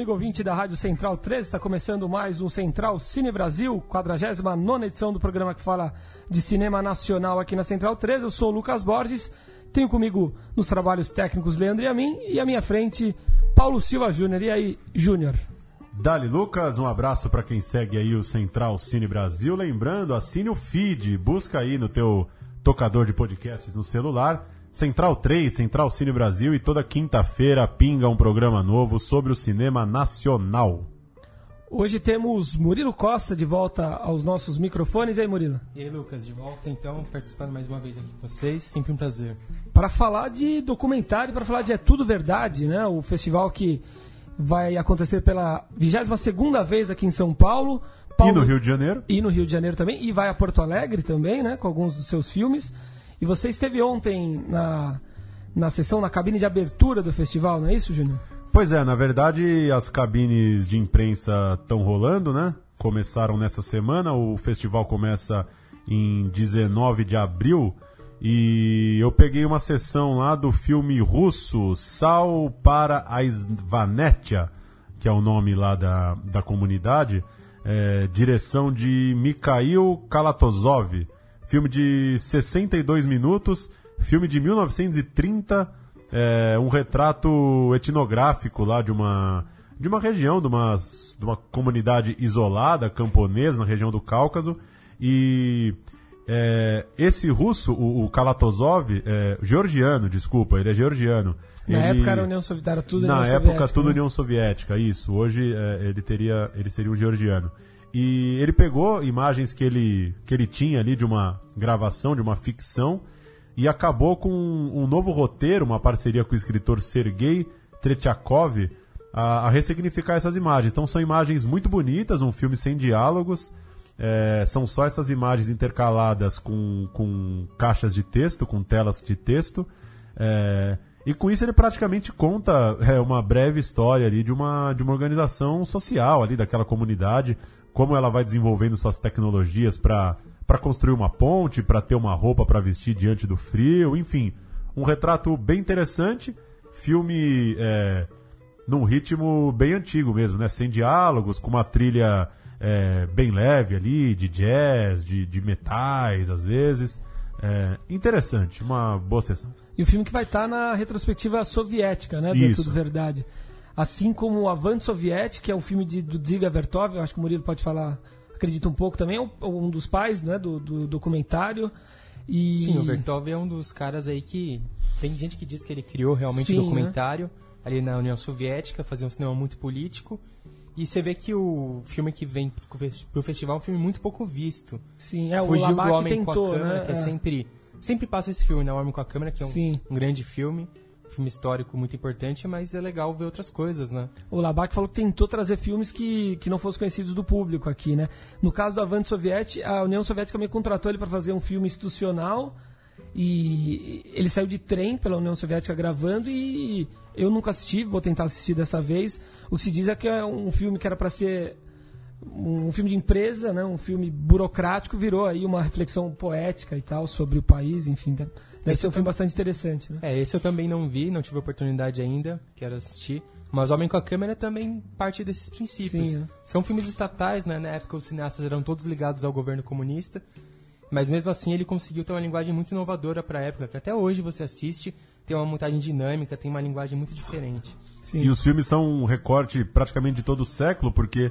Amigo ouvinte da Rádio Central 13, está começando mais um Central Cine Brasil, 49 edição do programa que fala de cinema nacional aqui na Central 13. Eu sou o Lucas Borges, tenho comigo nos trabalhos técnicos Leandro e a mim, e à minha frente, Paulo Silva Júnior. E aí, Júnior? Dali Lucas, um abraço para quem segue aí o Central Cine Brasil. Lembrando, assine o feed, busca aí no teu tocador de podcasts no celular Central 3, Central Cine Brasil e toda quinta-feira pinga um programa novo sobre o cinema nacional. Hoje temos Murilo Costa de volta aos nossos microfones. E aí, Murilo? E aí, Lucas, de volta então, participando mais uma vez aqui com vocês. Sempre um prazer. Para falar de documentário, para falar de É Tudo Verdade, né? O festival que vai acontecer pela 22 vez aqui em São Paulo. Paulo. E no Rio de Janeiro. E no Rio de Janeiro também. E vai a Porto Alegre também, né? Com alguns dos seus filmes. E você esteve ontem na, na sessão, na cabine de abertura do festival, não é isso, Júnior? Pois é, na verdade as cabines de imprensa estão rolando, né? Começaram nessa semana, o festival começa em 19 de abril. E eu peguei uma sessão lá do filme russo Sal para a Svanetia, que é o nome lá da, da comunidade, é, direção de Mikhail Kalatozov. Filme de 62 minutos, filme de 1930, é, um retrato etnográfico lá de uma, de uma região, de uma, de uma comunidade isolada, camponesa, na região do Cáucaso. E é, esse russo, o, o Kalatozov, é, georgiano, desculpa, ele é georgiano. Na ele, época era União Soviética, tudo Na União época Soviética, tudo né? União Soviética, isso. Hoje é, ele teria, ele seria um georgiano. E ele pegou imagens que ele, que ele tinha ali de uma gravação, de uma ficção, e acabou com um, um novo roteiro, uma parceria com o escritor Sergei Tretiakov, a, a ressignificar essas imagens. Então são imagens muito bonitas, um filme sem diálogos, é, são só essas imagens intercaladas com, com caixas de texto, com telas de texto. É, e com isso ele praticamente conta é, uma breve história ali de uma, de uma organização social ali daquela comunidade, como ela vai desenvolvendo suas tecnologias para construir uma ponte, para ter uma roupa para vestir diante do frio, enfim. Um retrato bem interessante, filme é, num ritmo bem antigo mesmo, né? Sem diálogos, com uma trilha é, bem leve ali, de jazz, de, de metais às vezes. É, interessante, uma boa sessão. E o filme que vai estar na retrospectiva soviética, né? É Isso. Tudo Verdade. Assim como o Avante Soviético, que é um filme de, do Dziga Vertov, eu acho que o Murilo pode falar, acredita um pouco também, é um- um dos pais né, do, do documentário. E... Sim, o Vertov é um dos caras aí que. Tem gente que diz que ele criou realmente o documentário ali na União Soviética, fazia um cinema muito político. E você vê que o filme que vem pro fes- pro festival é um filme muito pouco visto. Sim, é, o Fugiu do Homem tentou, com a Câmera, né? que é, É. sempre. Sempre passa esse filme, né? O Homem com a Câmera, que é um, um grande filme. Filme histórico muito importante, mas é legal ver outras coisas, né? O Labac falou que tentou trazer filmes que, que não fossem conhecidos do público aqui, né? No caso do Avante Soviético, a União Soviética meio contratou ele para fazer um filme institucional e ele saiu de trem pela União Soviética gravando e eu nunca assisti, vou tentar assistir dessa vez. O que se diz é que é um filme que era para ser um filme de empresa, né? Um filme burocrático virou aí uma reflexão poética e tal sobre o país, enfim, deve deve Esse ser um filme bastante interessante, né? É, esse eu também não vi, não tive oportunidade ainda, quero assistir. Mas Homem com a Câmera também parte desses princípios. Sim, é. São filmes estatais, né? Na época os cineastas eram todos ligados ao governo comunista. Mas mesmo assim ele conseguiu ter uma linguagem muito inovadora para a época, que até hoje você assiste, tem uma montagem dinâmica, tem uma linguagem muito diferente. Sim. E os filmes são um recorte praticamente de todo o século, porque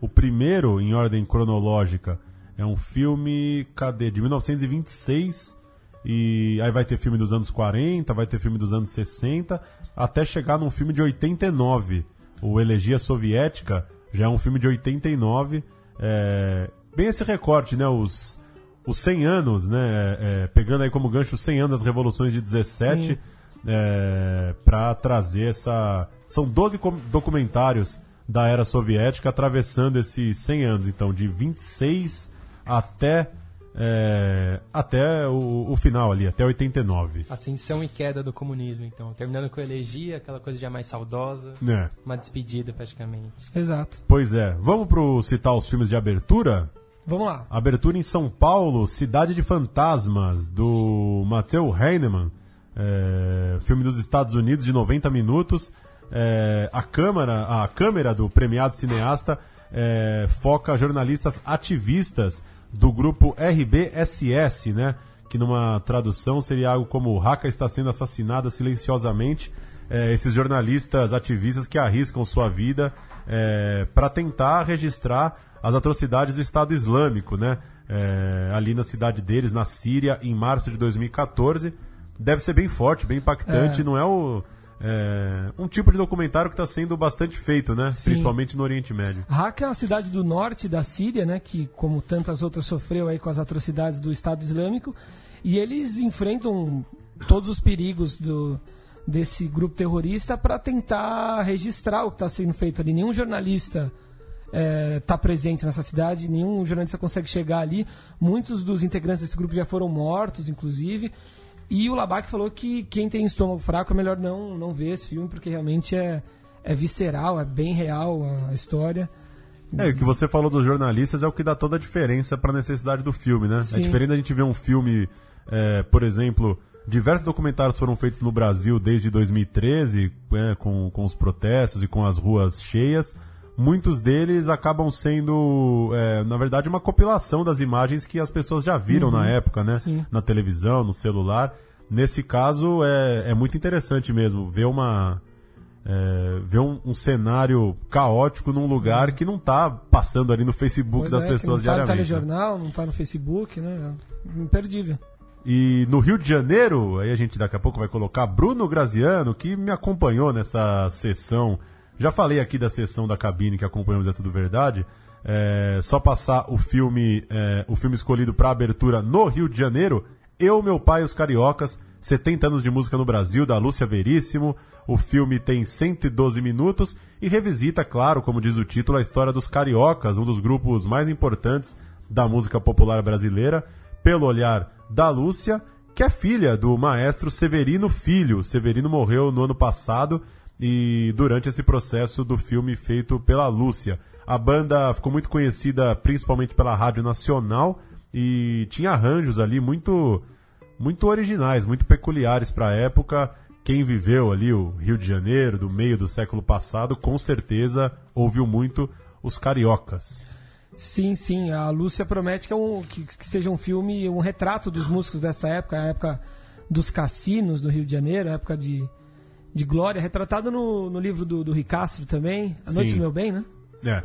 o primeiro, em ordem cronológica, é um filme, cadê? De 1926. E aí vai ter filme dos anos 40, vai ter filme dos anos 60, até chegar num filme de 89. O Elegia Soviética já é um filme de 89. É, bem esse recorte, né? Os, os 100 anos, né? É, pegando aí como gancho os 100 anos das revoluções de 17 Sim. é, para trazer essa. São 12 com- documentários da era soviética atravessando esses 100 anos, então, de 26 até, é, até o, o final ali, até 89. Ascensão e queda do comunismo, então. Terminando com a elegia, aquela coisa já mais saudosa. É. Uma despedida, praticamente. Exato. Pois é. Vamos pro citar os filmes de abertura? Vamos lá. Abertura em São Paulo, Cidade de Fantasmas, do Matteo Heinemann. É, filme dos Estados Unidos de 90 minutos. É, a, câmera, a câmera do premiado cineasta é, foca jornalistas ativistas do grupo RBSS, né? Que numa tradução seria algo como Raka está sendo assassinada silenciosamente. É, esses jornalistas ativistas que arriscam sua vida é, para tentar registrar as atrocidades do Estado Islâmico, né? É, ali na cidade deles, na Síria, em março de 2014. Deve ser bem forte, bem impactante. É. Não é o, é, um tipo de documentário que está sendo bastante feito, né? Sim. Principalmente no Oriente Médio. Raqqa é uma cidade do norte da Síria, né, que como tantas outras sofreu aí com as atrocidades do Estado Islâmico, e eles enfrentam todos os perigos do, desse grupo terrorista para tentar registrar o que está sendo feito ali. Nenhum jornalista está presente nessa cidade, nenhum jornalista consegue chegar ali. Muitos dos integrantes desse grupo já foram mortos, inclusive. E o Labac falou que quem tem estômago fraco é melhor não, não ver esse filme, porque realmente é, é visceral, é bem real a história. É, o que você falou dos jornalistas é o que dá toda a diferença para a necessidade do filme, né? Sim. É diferente da gente ver um filme, é, por exemplo, diversos documentários foram feitos no Brasil desde 2013, né, com, com os protestos e com as ruas cheias. Muitos deles acabam sendo, é, na verdade, uma compilação das imagens que as pessoas já viram na época, né? Sim. Na televisão, no celular. Nesse caso, é, é muito interessante mesmo ver uma, é, ver um, um cenário caótico num lugar que não está passando ali no Facebook Pois das é, que pessoas não tá no diariamente. né? telejornal, não tá no Facebook, né? É Imperdível. E no Rio de Janeiro, aí a gente daqui a pouco vai colocar Bruno Graziano, que me acompanhou nessa sessão. Já falei aqui da sessão da cabine que acompanhamos É Tudo Verdade. É, só passar o filme, é, o filme escolhido para abertura no Rio de Janeiro, Eu, Meu Pai e os Cariocas, 70 anos de música no Brasil, da Lúcia Veríssimo. O filme tem 112 minutos e revisita, claro, como diz o título, a história dos cariocas, um dos grupos mais importantes da música popular brasileira, pelo olhar da Lúcia, que é filha do maestro Severino Filho. Severino morreu no ano passado e durante esse processo do filme feito pela Lúcia. A banda ficou muito conhecida principalmente pela Rádio Nacional e tinha arranjos ali muito muito originais, muito peculiares para a época. Quem viveu ali o Rio de Janeiro do meio do século passado, com certeza ouviu muito os cariocas. Sim, sim. A Lúcia promete que, é um, que, que seja um filme, um retrato dos músicos dessa época, a época dos cassinos do Rio de Janeiro, a época de, de glória, retratado no, no livro do, do Ricastro também, A Noite Sim. do Meu Bem, né? É.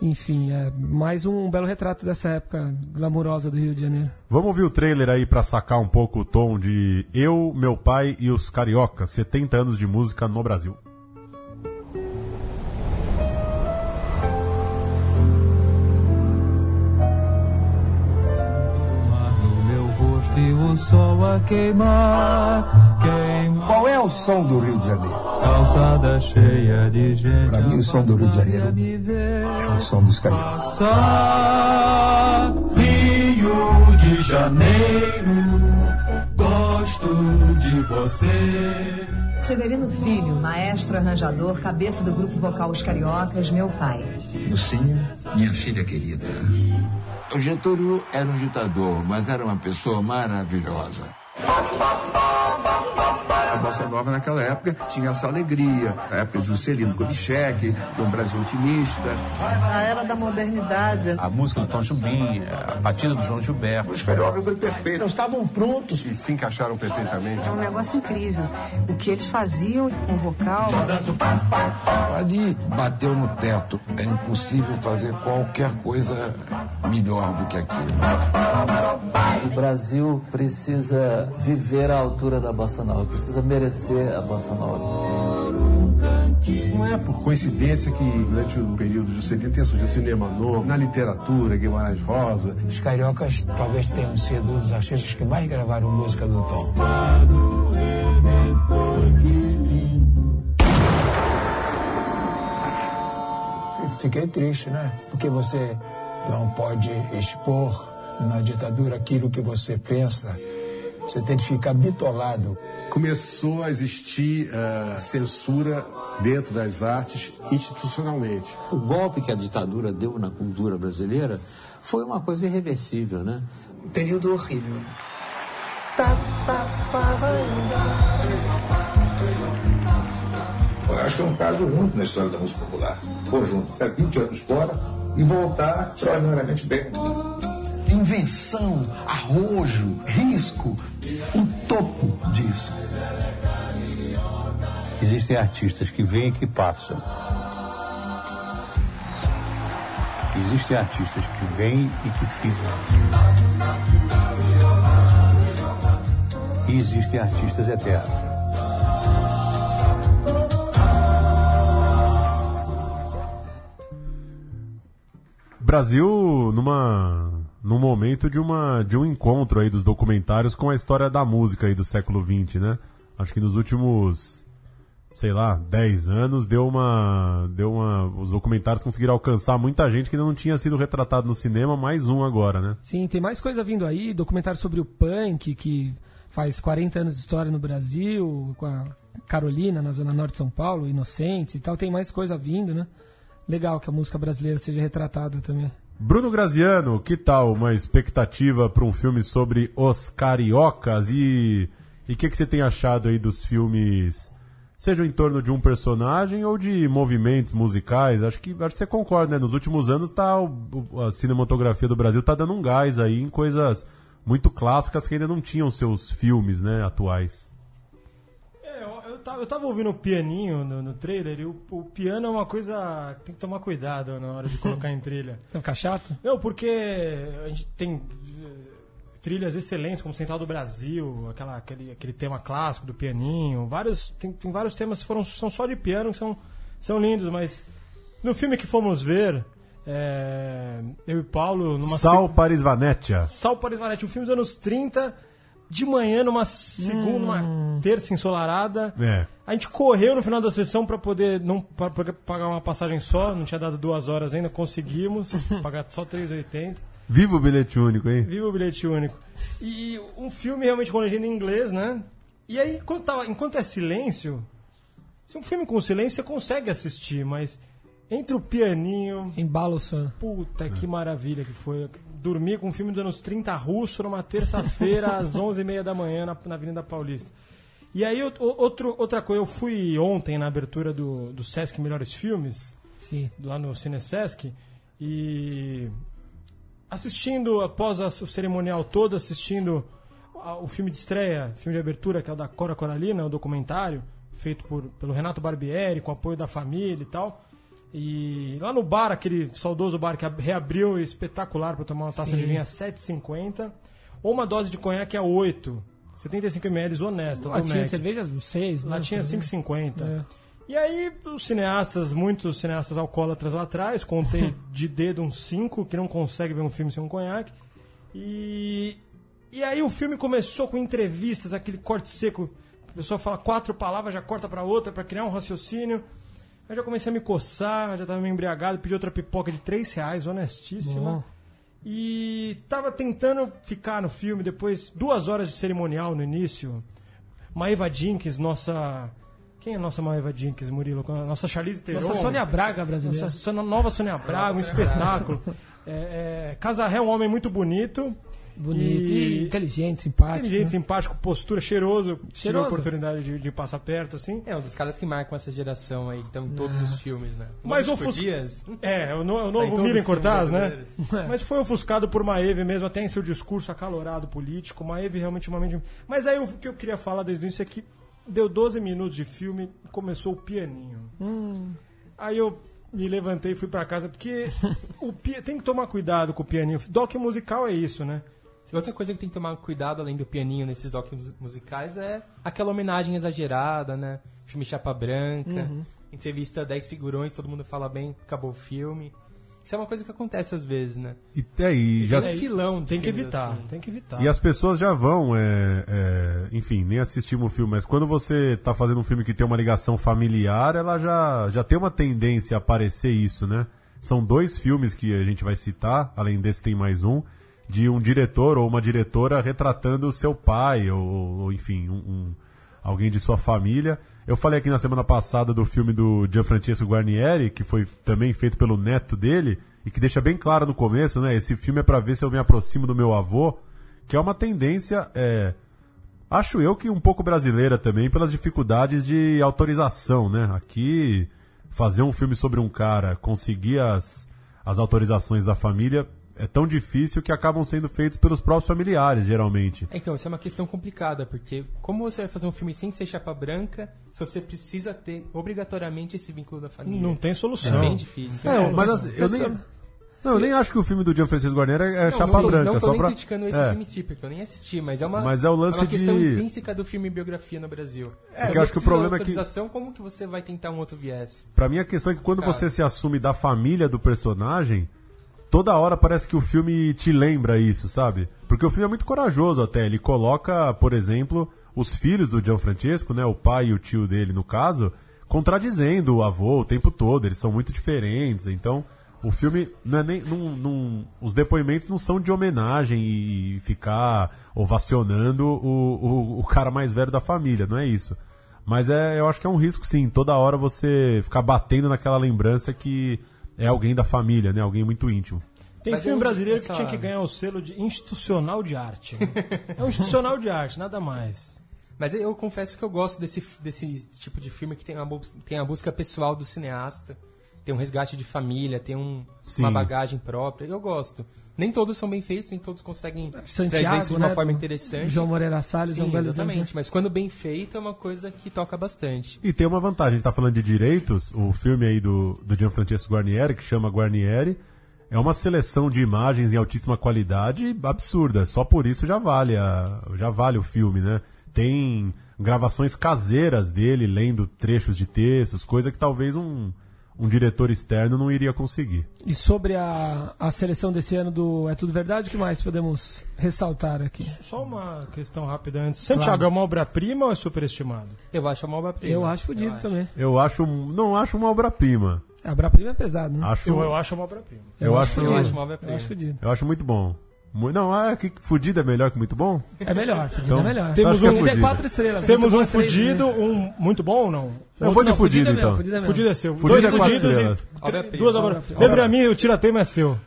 Enfim, é mais um belo retrato dessa época glamurosa do Rio de Janeiro. Vamos ouvir o trailer aí pra sacar um pouco o tom de Eu, Meu Pai e os Cariocas, 70 anos de música no Brasil. E o sol a queimar, queima Qual é o som do Rio de Janeiro? calçada cheia de gente. Pra mim, o som do Rio de Janeiro é o som dos cariocas. Rio de Janeiro, gosto de você. Severino Filho, maestro arranjador, cabeça do grupo vocal Os Cariocas, meu pai. Lucinha, minha filha querida. O Getúlio era um ditador, mas era uma pessoa maravilhosa. A bossa nova naquela época tinha essa alegria, a época de Juscelino Kubitschek, que é um Brasil otimista. A era da modernidade. A música do Tom Jobim, a batida do João Gilberto. Os foram perfeitos. Estavam prontos. E se encaixaram perfeitamente. É um negócio incrível. O que eles faziam com vocal. Ali bateu no teto. É impossível fazer qualquer coisa melhor do que aquilo. O Brasil precisa viver à altura da bossa nova, precisa merecer a bossa nova. Não é por coincidência que durante o período de Juscelino tenha surgido cinema novo, na literatura, Guimarães Rosa. Os cariocas talvez tenham sido os artistas que mais gravaram música do Tom. Fiquei triste, né? Porque você não pode expor Na ditadura, aquilo que você pensa, você tem que ficar bitolado. Começou a existir uh, censura dentro das artes institucionalmente. O golpe que a ditadura deu na cultura brasileira foi uma coisa irreversível, né? Um período horrível. Eu acho que é um caso único na história da música popular. Conjunto, ficar 20 anos fora e voltar extraordinariamente bem. Invenção, arrojo, risco, o topo disso. Existem artistas que vêm e que passam. Existem artistas que vêm e que ficam. E existem artistas eternos. Brasil numa num momento de uma de um encontro aí dos documentários com a história da música aí do século XX, né? Acho que nos últimos sei lá, 10 anos, deu uma deu uma os documentários conseguiram alcançar muita gente que ainda não tinha sido retratado no cinema, mais um agora, né? Sim, tem mais coisa vindo aí, documentário sobre o punk que faz 40 anos de história no Brasil, com a Carolina na zona norte de São Paulo, Inocentes e tal, tem mais coisa vindo, né? legal que a música brasileira seja retratada também. Bruno Graziano, que tal uma expectativa para um filme sobre os cariocas e e o que, que você tem achado aí dos filmes, seja em torno de um personagem ou de movimentos musicais? Acho que acho que você concorda, né? Nos últimos anos tá a cinematografia do Brasil tá dando um gás aí em coisas muito clássicas que ainda não tinham seus filmes, né, atuais tava, eu tava ouvindo o pianinho no, no trailer e o, o, piano é uma coisa que tem que tomar cuidado na hora de colocar em trilha. Vai ficar chato? Não, porque a gente tem eh, trilhas excelentes, como Central do Brasil, aquela, aquele, aquele tema clássico do pianinho. Vários, tem, tem vários temas que foram, são só de piano que são, são lindos, mas no filme que fomos ver, é, eu e Paulo... Numa Sal Paris Vanetia. Sal Paris Vanetia, um filme dos anos 30 de manhã, numa segunda, hum. numa terça ensolarada. É. A gente correu no final da sessão para poder não pra, pra pagar uma passagem só, não tinha dado duas horas ainda, conseguimos pagar só 3,80. Viva o bilhete único, hein? Viva o bilhete único. E um filme realmente com legenda em inglês, né? E aí, enquanto, tava, enquanto é silêncio, se um filme com silêncio você consegue assistir, mas entre o pianinho. Embalo só. Puta, que maravilha que foi dormir com um filme dos anos 30 russo numa terça-feira às 11h30 da manhã na, na, Avenida Paulista. E aí, outro, outra coisa, eu fui ontem na abertura do, do Sesc Melhores Filmes, Sim. lá no Cine Sesc, e assistindo, após a, o cerimonial todo, assistindo o filme de estreia, filme de abertura, que é o da Cora Coralina, o documentário, feito por, pelo Renato Barbieri, com apoio da família e tal. E lá no bar, aquele saudoso bar que reabriu, espetacular para tomar uma taça Sim. de vinho a 7,50. Ou uma dose de conhaque a 8. 75 ml honesta. Latinha de cerveja 6, né? Latinha 5,50. É. E aí, os cineastas, muitos cineastas alcoólatras lá atrás, contei de dedo uns 5 que não consegue ver um filme sem um conhaque. E, e aí o filme começou com entrevistas, aquele corte seco. A pessoa fala quatro palavras, já corta para outra para criar um raciocínio. Eu já comecei a me coçar, já tava meio embriagado, pedi outra pipoca de 3 reais, honestíssima. Bom. E tava tentando ficar no filme, depois, duas horas de cerimonial no início. Maeva Jenkins, nossa. Quem é a nossa Maeva Jenkins, Murilo? Nossa Charlize Theron. Nossa Sônia Braga brasileira. Nossa nova Sônia Braga, um espetáculo. É, é, Casarré é um homem muito bonito. Bonito e, e inteligente, simpático. Inteligente, né? simpático, postura, cheiroso. cheiroso. Tive a oportunidade de, de, passar perto, assim. É, um dos caras que marcam essa geração aí, que estão em todos ah. os filmes, né? Mas o Fus... Dias. É, o, no, o novo tá Miriam Cortaz, né? Mas foi ofuscado por Maeve mesmo, até em seu discurso acalorado político. Maeve realmente uma mente... Mas aí o que eu queria falar desde o início é que deu 12 minutos de filme e começou o pianinho. Hum. Aí eu me levantei e fui para casa, porque o tem que tomar cuidado com o pianinho. Doc musical é isso, né? Outra coisa que tem que tomar cuidado, além do pianinho nesses docs musicais, é aquela homenagem exagerada, né? Filme Chapa Branca, uhum. entrevista 10 figurões, todo mundo fala bem, acabou o filme. Isso é uma coisa que acontece às vezes, né? E, é, já tem filão, tem que evitar, assim. tem que evitar. E as pessoas já vão, é, é, enfim, nem assistimos o filme, mas quando você está fazendo um filme que tem uma ligação familiar, ela já, já tem uma tendência a aparecer isso, né? São dois filmes que a gente vai citar, além desse tem mais um, de um diretor ou uma diretora retratando o seu pai, ou, ou enfim, um, um, alguém de sua família. Eu falei aqui na semana passada do filme do Gianfrancesco Guarnieri, que foi também feito pelo neto dele, e que deixa bem claro no começo, né? Esse filme é para ver se eu me aproximo do meu avô, que é uma tendência, é, acho eu que um pouco brasileira também, pelas dificuldades de autorização, né? Aqui, fazer um filme sobre um cara, conseguir as, as autorizações da família é tão difícil que acabam sendo feitos pelos próprios familiares, geralmente. Então, isso é uma questão complicada, porque como você vai fazer um filme sem ser chapa branca, se você precisa ter obrigatoriamente esse vínculo da família? Não tem solução. É bem difícil. É, mas assim, eu nem... Não, eu nem acho que o filme do Gianfrancesco Guarnieri é não, chapa não, branca. Não tô nem pra... criticando esse é. filme em si, porque eu nem assisti, mas é uma, Mas é o lance uma questão de- intrínseca do filme biografia no Brasil. É, Você eu acho que o problema é que- como que você vai tentar um outro viés? Pra mim a questão é que quando Cara. você se assume da família do personagem, toda hora parece que o filme te lembra isso, sabe? Porque o filme é muito corajoso até. Ele coloca, por exemplo, os filhos do Gianfrancesco, né? O pai e o tio dele, no caso, contradizendo o avô o tempo todo. Eles são muito diferentes. Então, o filme não é nem. Não, não- os depoimentos não são de homenagem e ficar ovacionando o, o, o cara mais velho da família, não é isso. Mas é, eu acho que é um risco, sim. Toda hora você ficar batendo naquela lembrança que é alguém da família, né? Alguém muito íntimo. Tem Mas filme brasileiro essa- que tinha que ganhar o selo de institucional de arte. né? é um institucional de arte, nada mais. Mas eu confesso que eu gosto desse, desse tipo de filme que tem a, bus- tem a busca pessoal do cineasta, tem um resgate de família, tem um, Sim. uma bagagem própria. Eu gosto. Nem todos são bem feitos, nem todos conseguem trazer Santiago, isso de uma né, forma interessante. João Moreira Salles é um Sim, belo exatamente. exemplo. Mas quando bem feito é uma coisa que toca bastante. E tem uma vantagem, a gente tá falando de direitos, o filme aí do, do Gianfrancesco Guarnieri, que chama Guarnieri, é uma seleção de imagens em altíssima qualidade absurda. Só por isso já vale, a, já vale o filme, né? Tem gravações caseiras dele, lendo trechos de textos, coisa que talvez um, um diretor externo não iria conseguir. E sobre a, a seleção desse ano do É Tudo Verdade, o que mais podemos ressaltar aqui? Só uma questão rápida antes. Santiago Claro. é uma obra-prima ou é superestimado? Eu acho uma obra-prima. Eu acho fodido também. Eu acho, não acho uma obra-prima. A obra-prima é pesado, né? Acho, Eu, eu acho uma obra-prima. eu acho, Eu fudido. acho uma Eu obra-prima. acho fodido. eu acho muito bom. Não, é que fudido é melhor que muito bom? É melhor, fudido Então, é melhor. Temos um- fudido é quatro estrelas. Temos um é fudido, né? um muito bom ou não? Eu vou de Não, fudido, é então. fudido é. Fudido é seu. Fudido Dois é fudidos e duas obras. Obra-prima. Lembra pra mim, o tiratema é seu.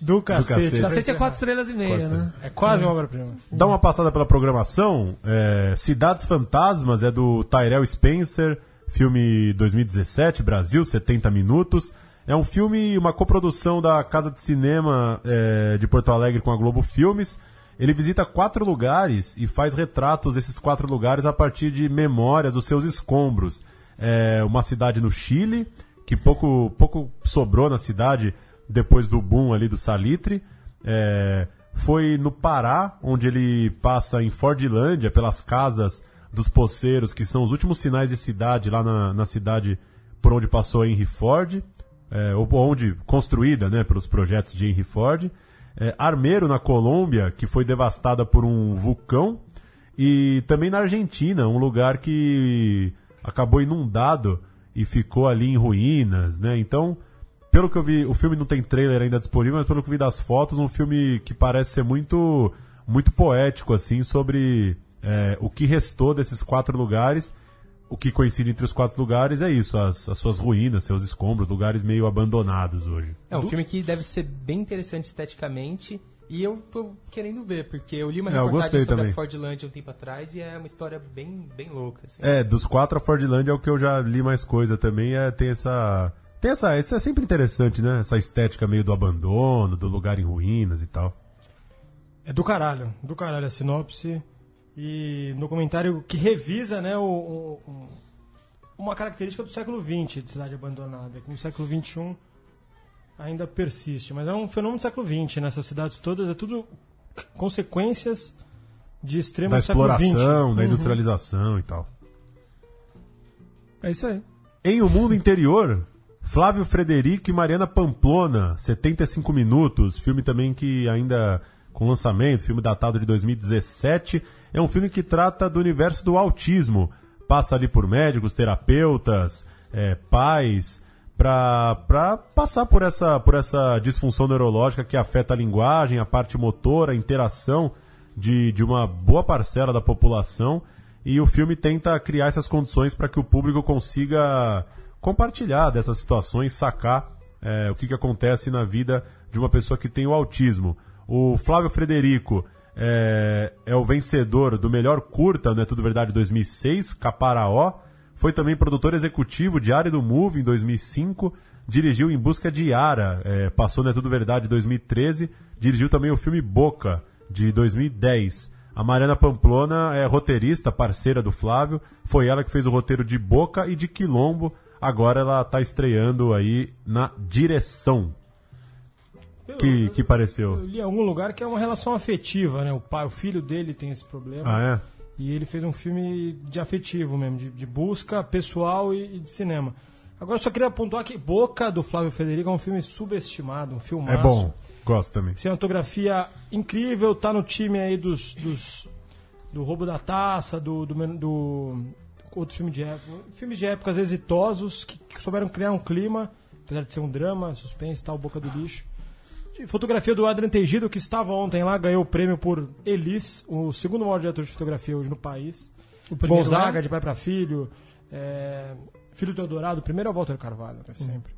Do cacete. cacete. Cacete é quatro estrelas e meia, Quatro. né? É quase uma obra-prima. Dá uma passada pela programação. é, Cidades Fantasmas é do Tyrell Spencer, filme 2017, Brasil, 70 minutos. É um filme, uma coprodução da Casa de Cinema é, de Porto Alegre com a Globo Filmes. Ele visita quatro lugares e faz retratos desses quatro lugares a partir de memórias dos seus escombros. É uma cidade no Chile, que pouco, pouco sobrou na cidade depois do boom ali do Salitre. É, foi no Pará, onde ele passa em Fordlândia, pelas casas dos poceiros, que são os últimos sinais de cidade lá na, na cidade por onde passou Henry Ford, é, onde construída né, pelos projetos de Henry Ford. É, Armeiro, na Colômbia, que foi devastada por um vulcão. E também na Argentina, um lugar que acabou inundado e ficou ali em ruínas, né? Então, pelo que eu vi, o filme não tem trailer ainda disponível, mas pelo que eu vi das fotos, um filme que parece ser muito, muito poético, assim, sobre é, o que restou desses quatro lugares. O que coincide entre os quatro lugares é isso, as, as suas ruínas, seus escombros, lugares meio abandonados hoje. É um filme que deve ser bem interessante esteticamente. E eu tô querendo ver, porque eu li uma É, reportagem sobre também. a Fordland um tempo atrás e é uma história bem, bem louca. Assim. É, dos quatro, a Fordland é o que eu já li mais coisa também. É, tem essa. Tem essa. Isso é sempre interessante, né? Essa estética meio do abandono, do lugar em ruínas e tal. É do caralho, do caralho a sinopse. E no comentário que revisa, né, o, o- uma característica do século XX de cidade abandonada, que no século XXI ainda persiste. Mas é um fenômeno do século XX, nessas cidades todas, é tudo consequências de extremo Da século XX. exploração, da Uhum. industrialização e tal. É isso aí. Em O Mundo Interior, Flávio Frederico e Mariana Pamplona, 75 minutos. Filme também que ainda com lançamento, filme datado de 2017. É um filme que trata do universo do autismo. Passa ali por médicos, terapeutas, é, pais, para passar por essa, por essa disfunção neurológica que afeta a linguagem, a parte motora, a interação de, de uma boa parcela da população. E o filme tenta criar essas condições para que o público consiga compartilhar dessas situações, sacar é, o que, que acontece na vida de uma pessoa que tem o autismo. O Flávio Frederico é, é o vencedor do melhor curta, não é tudo verdade, 2006, Caparaó. Foi também produtor executivo de Área do Move em 2005. Dirigiu Em Busca de Yara, é, passou, é tudo verdade, 2013. Dirigiu também o filme Boca, de 2010. A Mariana Pamplona é roteirista, parceira do Flávio. Foi ela que fez o roteiro de Boca e de Quilombo. Agora ela está estreando aí na direção. Que, que pareceu? Eu li em algum lugar que é uma relação afetiva, né? O pai, o filho dele tem esse problema. Ah, é? E ele fez um filme de afetivo mesmo, de, de busca pessoal e, e, de cinema. Agora eu só queria pontuar que Boca, do Flávio Federico, é um filme subestimado, um filmaço. É bom, gosto também. Cinematografia incrível, tá no time aí dos, dos do Roubo da Taça, do, do, do outro filme de época, filmes de épocas exitosos que, que souberam criar um clima, apesar de ser um drama, suspense, tal, Boca do Lixo. De fotografia do Adrian Tegido, que estava ontem lá, ganhou o prêmio por Elis, o segundo maior diretor de fotografia hoje no país. O primeiro Gonzaga, é? de pai para filho. É, filho do Eldorado, o primeiro é o Walter Carvalho, né, sempre.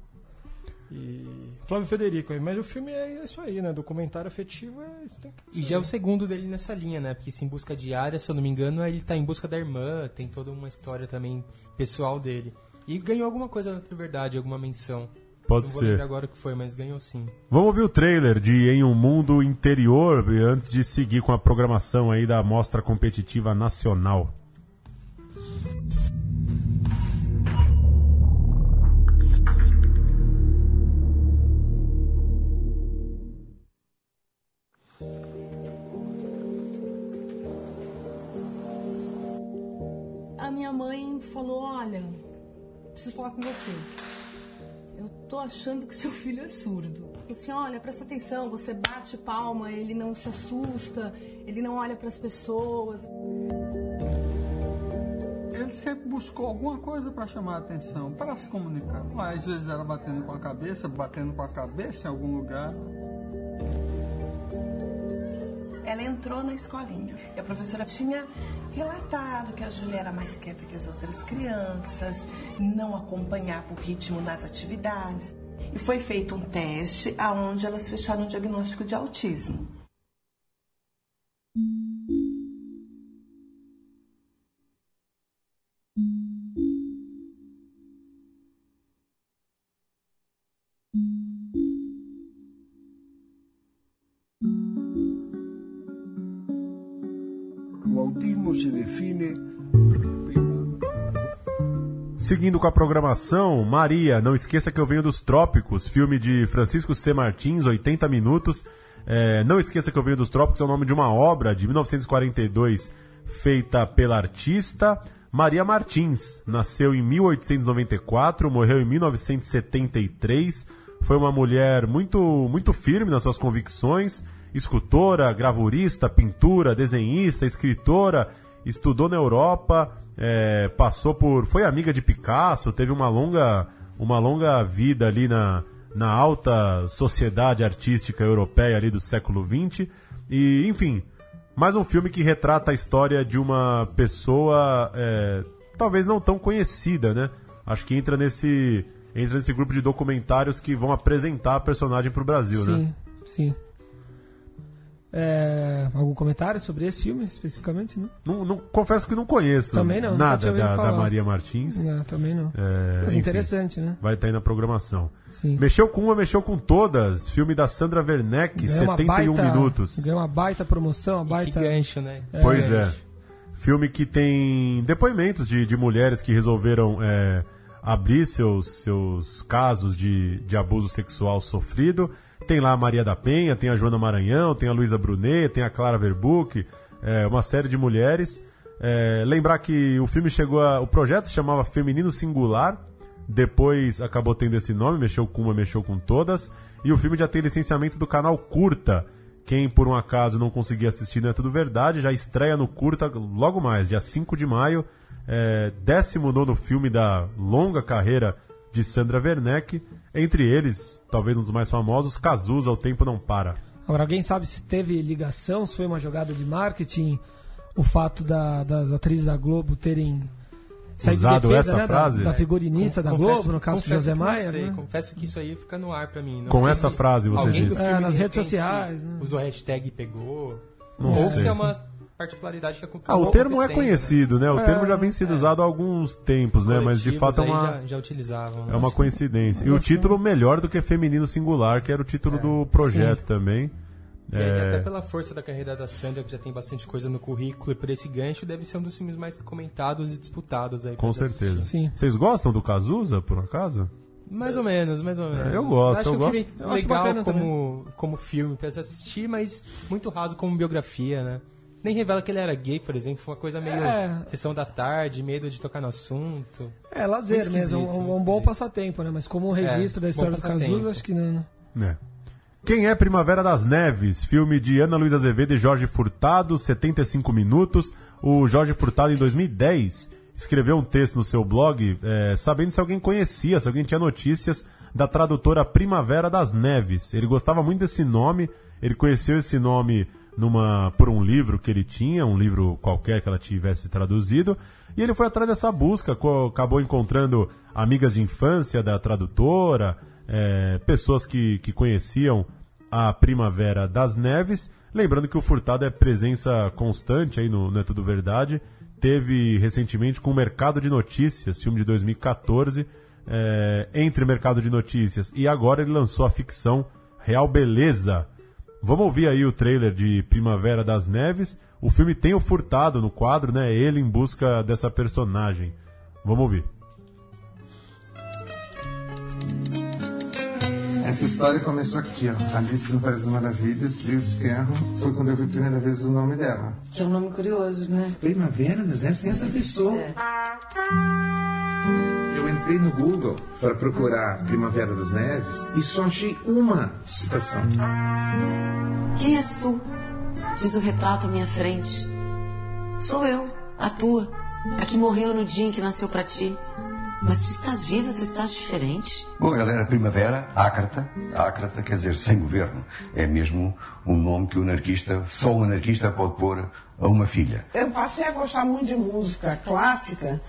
E Flávio Federico aí. Mas o filme é isso aí, né? Documentário afetivo é isso. Tem que E já é o segundo dele nessa linha, né? Porque se em busca diária, se eu não me engano, ele tá em busca da irmã, tem toda uma história também pessoal dele. E ganhou alguma coisa na verdade, alguma menção. Pode não ser. agora que foi, mas ganhou sim. Vamos ouvir o trailer de Em um Mundo Interior antes de seguir com a programação aí da Mostra Competitiva Nacional. A minha mãe falou: Olha, preciso falar com você. Eu tô achando que seu filho é surdo. Assim, olha, presta atenção, você bate palma, ele não se assusta, ele não olha para as pessoas. Ele sempre buscou alguma coisa para chamar a atenção, para se comunicar. Mas às vezes era batendo com a cabeça, batendo com a cabeça em algum lugar. Entrou na escolinha e a professora tinha relatado que a Júlia era mais quieta que as outras crianças, não acompanhava o ritmo nas atividades. E foi feito um teste aonde elas fecharam o diagnóstico de autismo. Seguindo com a programação, Maria, não esqueça que eu venho dos Trópicos, filme de Francisco C. Martins, 80 minutos. É, não esqueça que eu venho dos Trópicos é o nome de uma obra de 1942 feita pela artista Maria Martins. Nasceu em 1894, morreu em 1973. Foi uma mulher muito, muito firme nas suas convicções. Escultora, gravurista, pintura, desenhista, escritora. Estudou na Europa, é, passou por. Foi amiga de Picasso, teve uma longa, uma longa vida ali na, na alta sociedade artística europeia ali do século XX. E, enfim, mais um filme que retrata a história de uma pessoa é, talvez não tão conhecida, né? Acho que entra nesse, entra nesse grupo de documentários que vão apresentar a personagem para o Brasil, sim, né? Sim. É, algum comentário sobre esse filme especificamente? Não? Não, não, confesso que não conheço Também não, nada da, da. Maria Martins. Não, também não. É, Mas enfim, interessante, né? Vai estar aí na programação. Sim. Mexeu com uma, mexeu com todas. Filme da Sandra Werneck, Ganhou uma 71 baita- minutos. Ganhou uma baita promoção, uma baita. gancho, né? Pois é. Filme que tem depoimentos de, de mulheres que resolveram é, abrir seus, seus casos de, de abuso sexual sofrido. Tem lá a Maria da Penha, tem a Joana Maranhão, tem a Luísa Brunet, tem a Clara Verbuck, é, uma série de mulheres. É, lembrar que o filme chegou a. O projeto se chamava Feminino Singular, depois acabou tendo esse nome, mexeu com uma, mexeu com todas. E o filme já tem licenciamento do canal Curta. Quem por um acaso não conseguir assistir não é tudo verdade, já estreia no Curta logo mais, dia 5 de maio. É, 19 filme da longa carreira de Sandra Werneck. Entre eles, talvez um dos mais famosos, Cazuza, O Tempo Não Para. Agora, alguém sabe se teve ligação, se foi uma jogada de marketing, o fato da- das atrizes da Globo terem saído de Usado defesa, essa né, frase? Da, da figurinista da Confesso- Globo, no caso do José Maia. sei, né? Confesso que isso aí fica no ar pra mim. Não Com sei essa se frase você disse. É, nas de redes sociais, né? Usou a hashtag e pegou. Não ou sei. se é uma particularidade que Ah, acabou o termo é conhecido, né? O É, termo já vem sendo usado há alguns tempos, né? Mas de fato é uma, já, já utilizavam. é uma coincidência. E o título melhor do que Feminino Singular, que era o título do projeto também. E aí, É, até pela força da carreira da Sandra, que já tem bastante coisa no currículo, e por esse gancho, deve ser um dos filmes mais comentados e disputados aí. Com certeza. assistir. Vocês gostam do Cazuza, por acaso? Mais ou menos, mais ou menos. É, eu gosto, acho eu gosto. filme Eu acho legal como, como filme pra se assistir, mas muito raso como biografia, né? Nem revela que ele era gay, por exemplo, foi uma coisa meio É. sessão da tarde, medo de tocar no assunto. É, lazer mesmo, um, um bom passatempo, né? Mas como um registro É, da história do. Cazuza, acho que não. É. Quem é Primavera das Neves? Filme de Ana Luísa Azevedo e Jorge Furtado, 75 minutos. O Jorge Furtado, em 2010, escreveu um texto no seu blog é, sabendo se alguém conhecia, se alguém tinha notícias da tradutora Primavera das Neves. Ele gostava muito desse nome, ele conheceu esse nome numa por um livro que ele tinha, um livro qualquer que ela tivesse traduzido, e ele foi atrás dessa busca, acabou encontrando amigas de infância da tradutora, é, pessoas que, que conheciam a Primavera das Neves. Lembrando que o Furtado é presença constante aí no, no É Tudo Verdade. Teve recentemente com o Mercado de Notícias, filme de 2014. é, entre Mercado de Notícias e agora ele lançou a ficção Real Beleza. Vamos ouvir aí o trailer de Primavera das Neves. O filme tem o Furtado no quadro, né? Ele em busca dessa personagem. Vamos ouvir. Essa história começou aqui, ó. Alice no País das Maravilhas, Lewis Carroll. Foi quando eu vi a primeira vez o nome dela. Que é um nome curioso, né? Primavera das Neves tem essa pessoa. Eu entrei no Google para procurar Primavera das Neves e só achei uma citação. Quem és tu? Diz o retrato à minha frente. Sou eu, a tua, a que morreu no dia em que nasceu pra ti. Mas tu estás viva, tu estás diferente. Bom, ela era primavera, ácrata. Ácrata quer dizer sem governo. É mesmo um nome que o anarquista, só um anarquista pode pôr a uma filha. Eu passei a gostar muito de música clássica,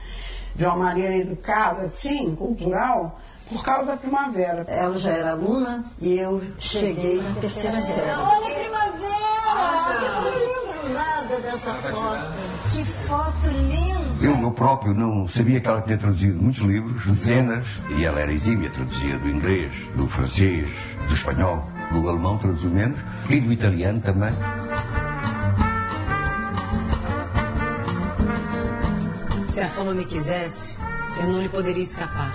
de uma maneira educada, assim, cultural, por causa da primavera. Ela já era aluna e eu cheguei na terceira série. Olha a primavera! Eu não me lembro nada dessa foto. Que foto linda! Eu, eu próprio não sabia que ela tinha traduzido muitos livros, dezenas, e ela era exímia, traduzia do inglês, do francês, do espanhol, do alemão traduziu menos, e do italiano também. Se a fama me quisesse, eu não lhe poderia escapar.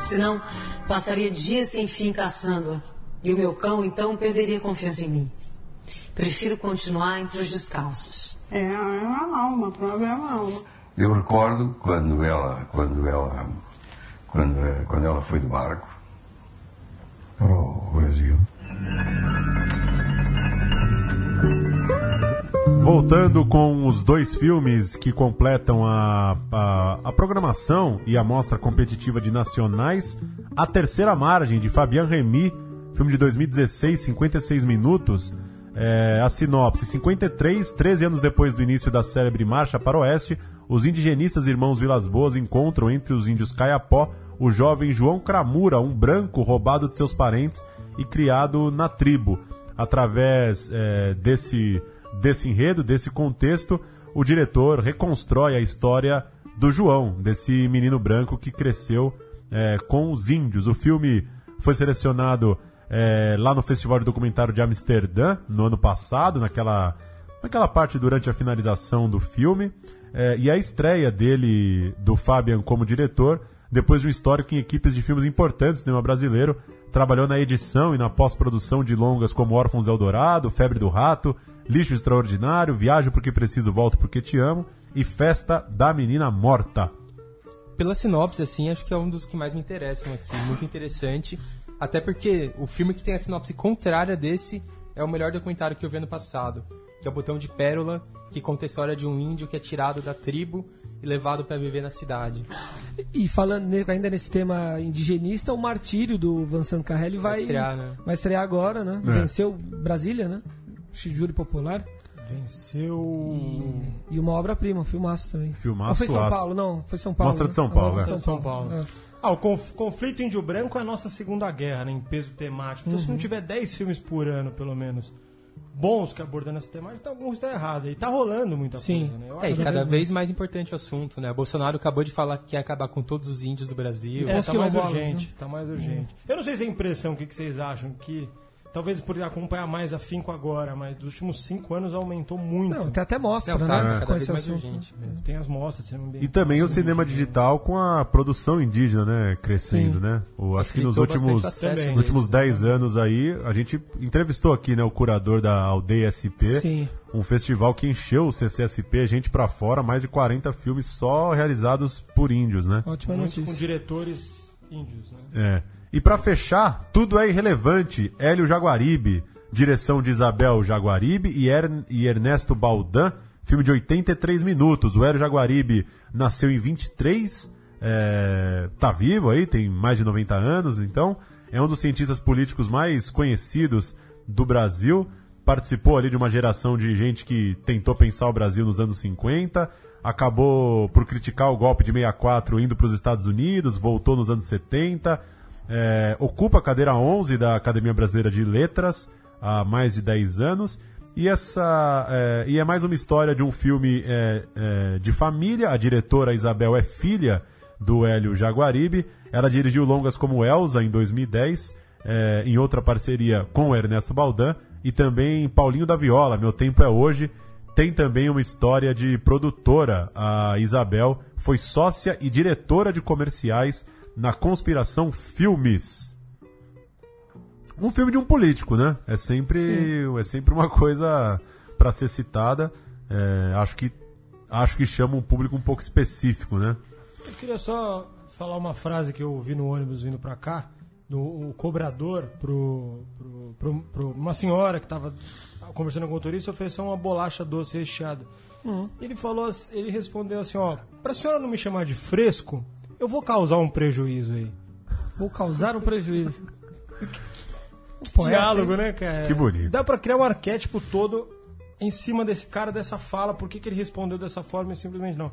Senão, passaria dias sem fim caçando-a. E o meu cão, então, perderia confiança em mim. Prefiro continuar entre os descalços. É, é uma alma, a primavera é uma alma. Eu recordo quando ela, quando ela, quando, eh, quando ela foi de barco para o Brasil. Voltando com os dois filmes que completam a, a, a programação e a mostra competitiva de nacionais, A Terceira Margem, de Fabian Remy, filme de 2016, 56 minutos. É, a sinopse: 53, 13 anos depois do início da célebre Marcha para o Oeste, os indigenistas irmãos Vilas Boas encontram entre os índios Caiapó o jovem João Cramura, um branco roubado de seus parentes e criado na tribo. Através é, desse, desse enredo, desse contexto, o diretor reconstrói a história do João, desse menino branco que cresceu é, com os índios. O filme foi selecionado é, lá no Festival de Documentário de Amsterdã, no ano passado, naquela, naquela parte durante a finalização do filme. É, e a estreia dele, do Fabian como diretor, depois de um histórico em equipes de filmes importantes do cinema brasileiro, trabalhou na edição e na pós-produção de longas como Órfãos do Eldorado, Febre do Rato, Lixo Extraordinário, Viajo Porque Preciso, Volto Porque Te Amo e Festa da Menina Morta. Pela sinopse, assim, acho que é um dos que mais me interessam aqui. Muito interessante. Até porque o filme que tem a sinopse contrária desse é o melhor documentário que eu vi ano passado. que é o Botão de Pérola, que conta a história de um índio que é tirado da tribo e levado para viver na cidade. E falando ainda nesse tema indigenista, o Martírio do Vincent Carrelli vai, Vai estrear, né? vai estrear agora, né? É. Venceu Brasília, né? Júri Popular. Venceu. E uma obra-prima, um filmaço também. Filmaço, Ou foi São aço. Paulo? Não, foi São Paulo. Mostra de né? São A Paulo, Mostra é. de São Paulo. É. Ah, o conf- conflito índio branco é a nossa segunda guerra, né, em peso temático. Então, se Uhum. não tiver 10 filmes por ano, pelo menos, bons que abordando essa temática, então alguns tá errado. E tá rolando muita Sim. coisa, né? Eu É, e cada vez mais importante o assunto, né? O Bolsonaro acabou de falar que quer acabar com todos os índios do Brasil. É, tá mais quilombolas, urgente, né? tá mais urgente. Eu não sei se é impressão, o que, que vocês acham, que talvez por acompanhar mais afinco agora, mas dos últimos cinco anos aumentou muito. Não, tem até mostra, Não, tá né? com esse assunto. Tem as mostras, cinema E também o cinema digital com a produção indígena, né, crescendo, Sim. né? O, acho que nos últimos, acesso nos deles, últimos 10 anos aí, a gente entrevistou aqui, né, o curador da Aldeia SP, Sim. um festival que encheu o CCSP, gente pra fora, mais de 40 filmes só realizados por índios, né? Ótima Muitos com notícia. diretores índios, né? É. E pra fechar, tudo é irrelevante. Hélio Jaguaribe, direção de Isabel Jaguaribe e, e Ernesto Baldan, filme de 83 minutos. O Hélio Jaguaribe nasceu em 23, é, tá vivo aí, tem mais de 90 anos, então é um dos cientistas políticos mais conhecidos do Brasil. Participou ali de uma geração de gente que tentou pensar o Brasil nos anos 50, acabou por criticar o golpe de 64 indo para os Estados Unidos, voltou nos anos 70, é, ocupa a cadeira 11 da Academia Brasileira de Letras há mais de 10 anos. E, essa, é, e é mais uma história de um filme é, é, de família. A diretora Isabel é filha do Hélio Jaguaribe. Ela dirigiu longas como Elsa em 2010, é, em outra parceria com Ernesto Baldan, e também Paulinho da Viola, Meu Tempo é Hoje. Tem também uma história de produtora. A Isabel foi sócia e diretora de comerciais na Conspiração Filmes. Um filme de um político, né? É sempre, é sempre uma coisa para ser citada. É, acho que acho que chama um público um pouco específico, né? Eu queria só falar uma frase que eu ouvi no ônibus vindo pra cá, do o cobrador pro, pro, pro- pro- uma senhora que tava conversando com o motorista ofereceu uma bolacha doce recheada. Ele falou, ele respondeu assim, ó, pra senhora não me chamar de fresco, eu vou causar um prejuízo aí. Vou causar um prejuízo. Diálogo, né, cara? Que bonito. Dá pra criar um arquétipo todo em cima desse cara, dessa fala, por que, que ele respondeu dessa forma e simplesmente não.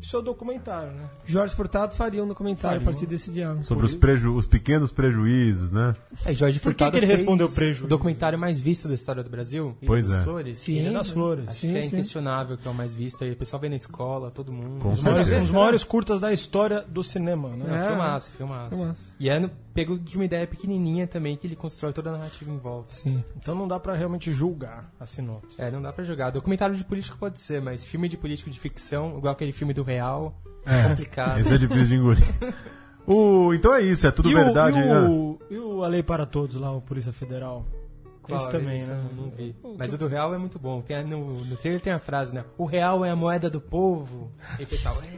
Isso é o documentário, né? Jorge Furtado faria um documentário Faria. a partir desse diálogo. Sobre os, preju os pequenos prejuízos, né? É, Jorge Por que Furtado que ele fez respondeu prejuízo? O documentário mais visto da história do Brasil. Ilha Pois das é. Flores. Sim, Ilha das Flores. Acho Sim, que é sim. inquestionável que é o mais visto aí. O pessoal vê na escola, todo mundo. Com Um dos maiores, certeza. dos maiores curtas da história do cinema, né? É, É. filmaço, filmaço. Filmaço. E é no- pego de uma ideia pequenininha também que ele constrói toda a narrativa em volta. Sim. Então não dá pra realmente julgar a sinopse. É, não dá pra jogar. Documentário de político pode ser, mas filme de político de ficção, igual aquele filme do Real, é complicado. Esse é difícil de engolir. O, então é isso, é tudo e verdade. O, e, né? o, e o A Lei para Todos lá, o Polícia Federal? Qual? Esse também, né? Não, não vi. Mas o do Real é muito bom. Tem, a- no, no trailer tem a frase, né? O Real é a moeda do povo. E o pessoal... É,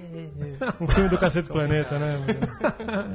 Um filme do Cacete Planeta, né?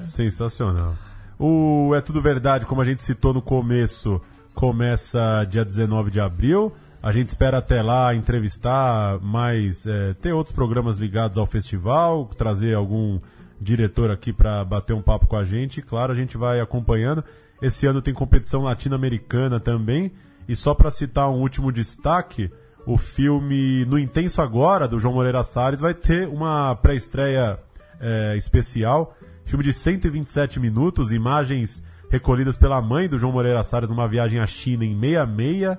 Sensacional. O É Tudo Verdade, como a gente citou no começo, começa dia 19 de abril. A gente espera até lá entrevistar mais, é, ter outros programas ligados ao festival, trazer algum diretor aqui para bater um papo com a gente. Claro, a gente vai acompanhando. Esse ano tem competição latino-americana também. E só para citar um último destaque, o filme No Intenso Agora, do João Moreira Salles, vai ter uma pré-estreia é, especial. Filme de 127 minutos, imagens recolhidas pela mãe do João Moreira Salles numa viagem à China em 66.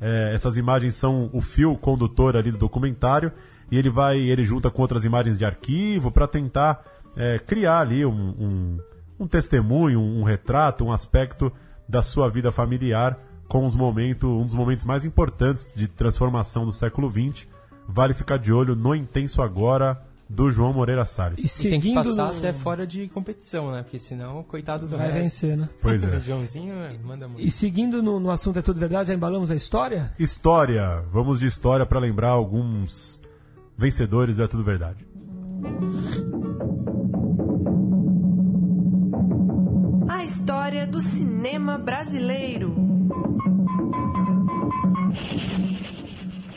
É, essas imagens são o fio condutor ali do documentário e ele vai, ele junta com outras imagens de arquivo para tentar é, criar ali um, um, um testemunho, um, retrato, um aspecto da sua vida familiar com os momentos, um dos momentos mais importantes de transformação do século XX. Vale ficar de olho no Intenso Agora do João Moreira Salles. E E tem que seguindo passar no- até fora de competição, né? Porque senão, coitado do Vai resto. vencer, né? Pois é. O Joãozinho é, manda muito. E seguindo no, no assunto É Tudo Verdade, já embalamos a história? História. Vamos de história para lembrar alguns vencedores do É Tudo Verdade. A história do cinema brasileiro.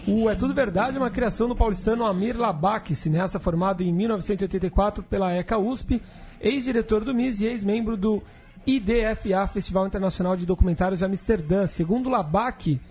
O É Tudo Verdade é uma criação do paulistano Amir Labak, cineasta formado em 1984 pela ECA USP, ex-diretor do MIS e ex-membro do IDFA, Festival Internacional de Documentários de Amsterdã. Segundo Labak,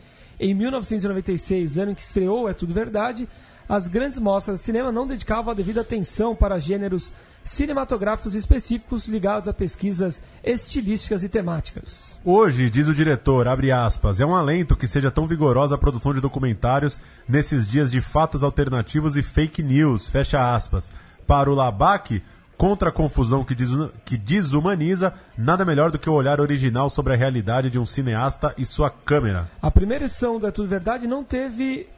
em 1996, ano em que estreou É Tudo Verdade, as grandes mostras de cinema não dedicavam a devida atenção para gêneros cinematográficos específicos ligados a pesquisas estilísticas e temáticas. Hoje, diz o diretor, abre aspas, é um alento que seja tão vigorosa a produção de documentários nesses dias de fatos alternativos e fake news, fecha aspas. Para o Labac, contra a confusão que, que desumaniza, nada melhor do que o olhar original sobre a realidade de um cineasta e sua câmera. A primeira edição do É Tudo Verdade não teve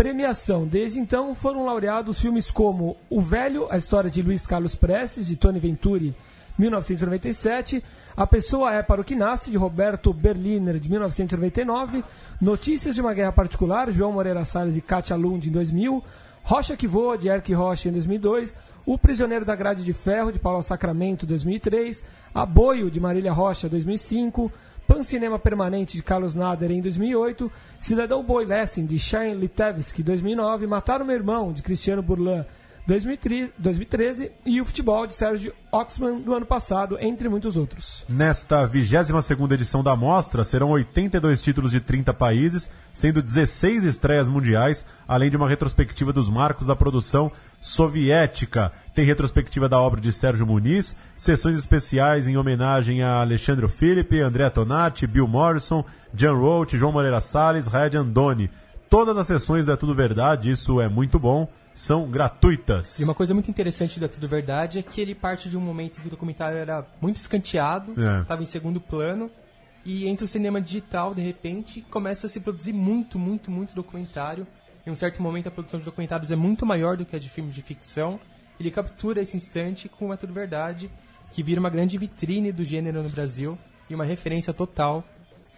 premiação. Desde então foram laureados filmes como O Velho, a história de Luiz Carlos Prestes, de Tony Venturi, 1997, A Pessoa é para o que Nasce, de Roberto Berliner, de 1999, Notícias de uma Guerra Particular, João Moreira Salles e Katia Lund, em 2000, Rocha que Voa, de Eric Rocha, em 2002, O Prisioneiro da Grade de Ferro, de Paulo Sacramento, 2003, Aboio, de Marília Rocha, 2005, Pancinema Permanente, de Carlos Nader, em 2008, Cidadão Boy Lessing, de Shane Litevski, 2009, Mataram Meu Irmão, de Cristiano Burlan, 2013, 2013 e o Futebol, de Sérgio Oxman, do ano passado, entre muitos outros. Nesta 22ª edição da mostra, serão 82 títulos de 30 países, sendo 16 estreias mundiais, além de uma retrospectiva dos marcos da produção soviética. Tem retrospectiva da obra de Sérgio Muniz, sessões especiais em homenagem a Alexandre Philippe, André Tonati, Bill Morrison, John Roach, João Moreira Salles, Raed Andoni. Todas as sessões é tudo verdade, isso é muito bom, são gratuitas. E uma coisa muito interessante da Tudo Verdade é que ele parte de um momento em que o documentário era muito escanteado, É. estava em segundo plano, e entra o cinema digital, de repente, começa a se produzir muito, muito, muito documentário. Em um certo momento, a produção de documentários é muito maior do que a de filmes de ficção. Ele captura esse instante com É Tudo Verdade, que vira uma grande vitrine do gênero no Brasil e uma referência total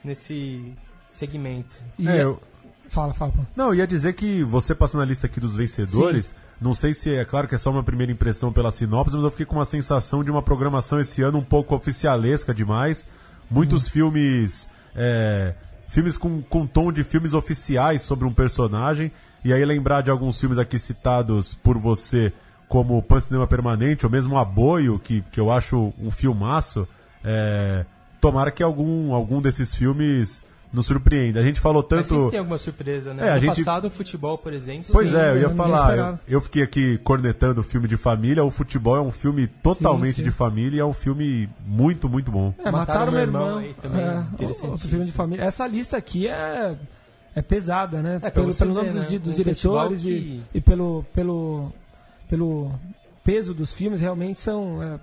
nesse segmento. E É, eu- Fala, fala. pô. Não, eu ia dizer que você passando a lista aqui dos vencedores, não sei se é claro que é só uma primeira impressão pela sinopse, mas eu fiquei com uma sensação de uma programação esse ano um pouco oficialesca demais. Muitos filmes. é, filmes com, com tom de filmes oficiais sobre um personagem. E aí lembrar de alguns filmes aqui citados por você, como Pan Cinema Permanente, ou mesmo Aboio, que, que eu acho um filmaço. É, tomara que algum, algum desses filmes nos surpreenda. A gente falou Mas tanto. tem alguma surpresa, né? É, a no gente- passado, o futebol, por exemplo. Pois sim, é, eu ia falar. Eu, eu fiquei aqui cornetando o filme de família. O futebol é um filme totalmente sim. de família e é um filme muito, muito bom. É, Mataram, Meu Irmão. aí também, é, outro filme de família. Essa lista aqui é, é pesada, né? É, pelo pelo nome ver, dos, né? dos Um diretores e, que- e pelo, pelo, pelo peso dos filmes, realmente são. é,